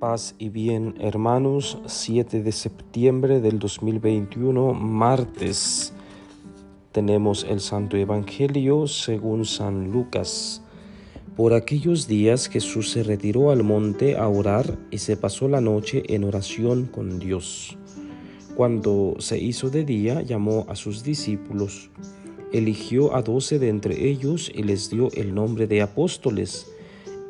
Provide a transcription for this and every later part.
Paz y bien, hermanos, 7 de septiembre del 2021, martes, tenemos el Santo Evangelio según San Lucas. Por aquellos días Jesús se retiró al monte a orar y se pasó la noche en oración con Dios. Cuando se hizo de día, llamó a sus discípulos, eligió a doce de entre ellos y les dio el nombre de apóstoles.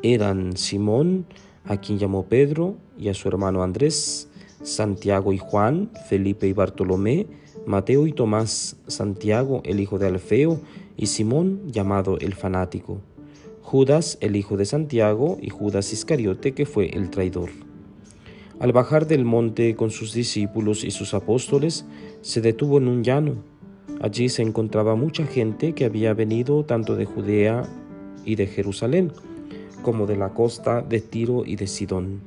Eran Simón, a quien llamó Pedro y a su hermano Andrés, Santiago y Juan, Felipe y Bartolomé, Mateo y Tomás, Santiago el hijo de Alfeo y Simón llamado el fanático, Judas el hijo de Santiago y Judas Iscariote que fue el traidor. Al bajar del monte con sus discípulos y sus apóstoles, se detuvo en un llano. Allí se encontraba mucha gente que había venido tanto de Judea y de Jerusalén como de la costa de Tiro y de Sidón.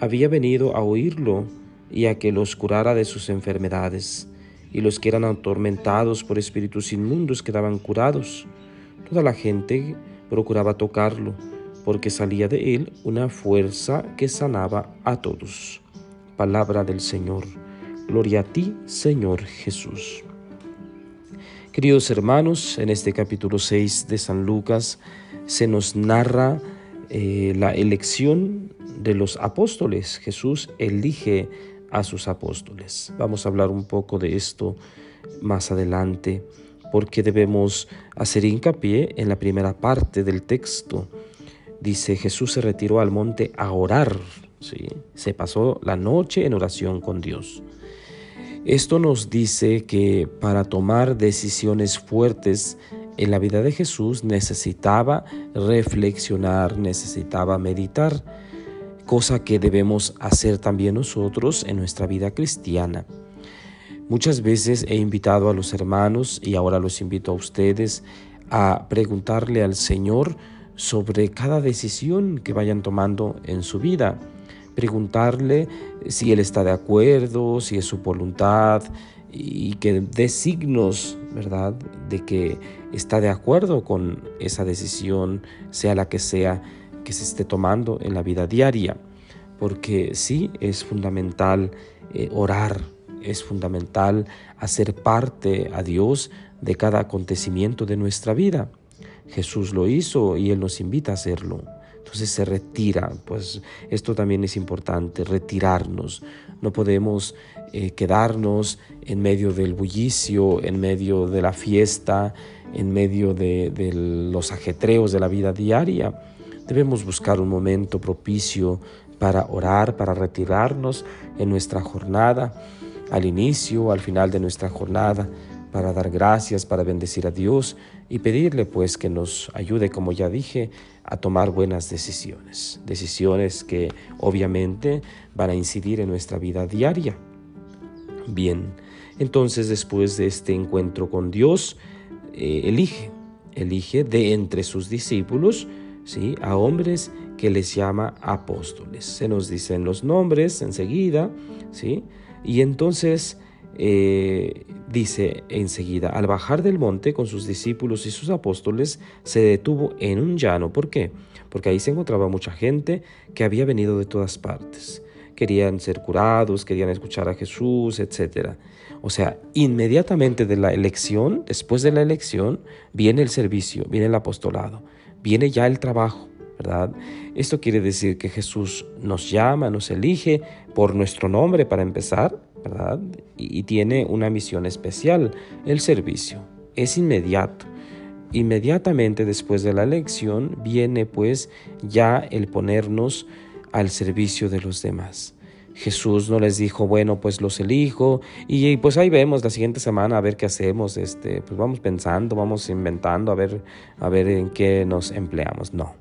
Había venido a oírlo y a que los curara de sus enfermedades, y los que eran atormentados por espíritus inmundos quedaban curados. Toda la gente procuraba tocarlo, porque salía de él una fuerza que sanaba a todos. Palabra del Señor. Gloria a ti, Señor Jesús. Queridos hermanos, en este capítulo 6 de San Lucas se nos narra eh, la elección de los apóstoles. Jesús elige a sus apóstoles. Vamos a hablar un poco de esto más adelante, porque debemos hacer hincapié en la primera parte del texto. Dice, Jesús se retiró al monte a orar, ¿sí? se pasó la noche en oración con Dios. Esto nos dice que para tomar decisiones fuertes en la vida de Jesús necesitaba reflexionar, necesitaba meditar, cosa que debemos hacer también nosotros en nuestra vida cristiana. Muchas veces he invitado a los hermanos y ahora los invito a ustedes a preguntarle al Señor sobre cada decisión que vayan tomando en su vida. Preguntarle si Él está de acuerdo, si es su voluntad, y que dé signos, ¿verdad?, de que está de acuerdo con esa decisión, sea la que sea que se esté tomando en la vida diaria. Porque sí es fundamental eh, orar, es fundamental hacer parte a Dios de cada acontecimiento de nuestra vida. Jesús lo hizo y Él nos invita a hacerlo. Entonces se retira, pues esto también es importante, retirarnos. No podemos eh, quedarnos en medio del bullicio, en medio de la fiesta, en medio de, de los ajetreos de la vida diaria. Debemos buscar un momento propicio para orar, para retirarnos en nuestra jornada, al inicio, al final de nuestra jornada, para dar gracias, para bendecir a Dios y pedirle pues que nos ayude, como ya dije, a tomar buenas decisiones, decisiones que obviamente van a incidir en nuestra vida diaria. Bien, entonces después de este encuentro con Dios, eh, elige, elige de entre sus discípulos, ¿sí? a hombres que les llama apóstoles. Se nos dicen los nombres enseguida, ¿sí? Y entonces eh, dice enseguida, al bajar del monte con sus discípulos y sus apóstoles, se detuvo en un llano. ¿Por qué? Porque ahí se encontraba mucha gente que había venido de todas partes. Querían ser curados, querían escuchar a Jesús, etc. O sea, inmediatamente de la elección, después de la elección, viene el servicio, viene el apostolado, viene ya el trabajo. ¿verdad? Esto quiere decir que Jesús nos llama, nos elige por nuestro nombre para empezar, Y, tiene una misión especial, el servicio. Es inmediato. Inmediatamente después de la elección viene pues ya el ponernos al servicio de los demás. Jesús no les dijo, bueno, pues los elijo y pues ahí vemos la siguiente semana a ver qué hacemos, este, pues vamos pensando, vamos inventando a ver a ver en qué nos empleamos. No.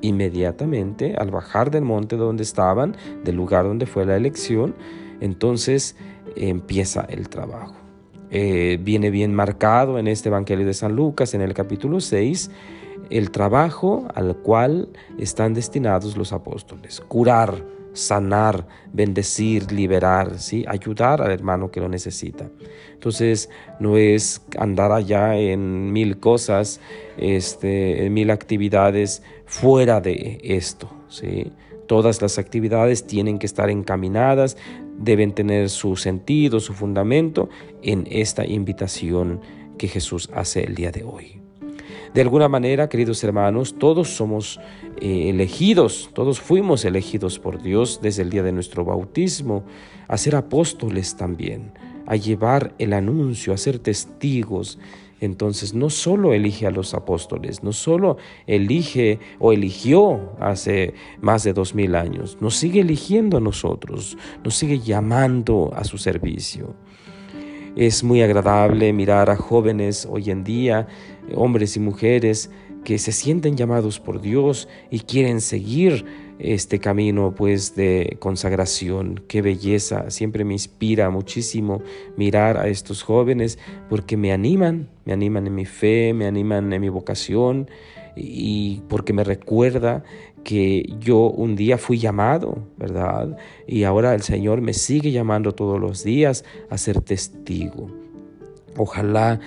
Inmediatamente al bajar del monte donde estaban, del lugar donde fue la elección, entonces empieza el trabajo. Eh, viene bien marcado en este Evangelio de San Lucas, en el capítulo 6, el trabajo al cual están destinados los apóstoles. Curar, sanar, bendecir, liberar, ¿sí? ayudar al hermano que lo necesita. Entonces, no es andar allá en mil cosas, este, en mil actividades fuera de esto. ¿sí? Todas las actividades tienen que estar encaminadas, deben tener su sentido, su fundamento en esta invitación que Jesús hace el día de hoy. De alguna manera, queridos hermanos, todos somos eh, elegidos, todos fuimos elegidos por Dios desde el día de nuestro bautismo a ser apóstoles también, a llevar el anuncio, a ser testigos. Entonces no solo elige a los apóstoles, no solo elige o eligió hace más de dos mil años, nos sigue eligiendo a nosotros, nos sigue llamando a su servicio. Es muy agradable mirar a jóvenes hoy en día, hombres y mujeres, que se sienten llamados por Dios y quieren seguir este camino pues de consagración. Qué belleza, siempre me inspira muchísimo mirar a estos jóvenes porque me animan, me animan en mi fe, me animan en mi vocación y porque me recuerda que yo un día fui llamado, ¿verdad? Y ahora el Señor me sigue llamando todos los días a ser testigo. Ojalá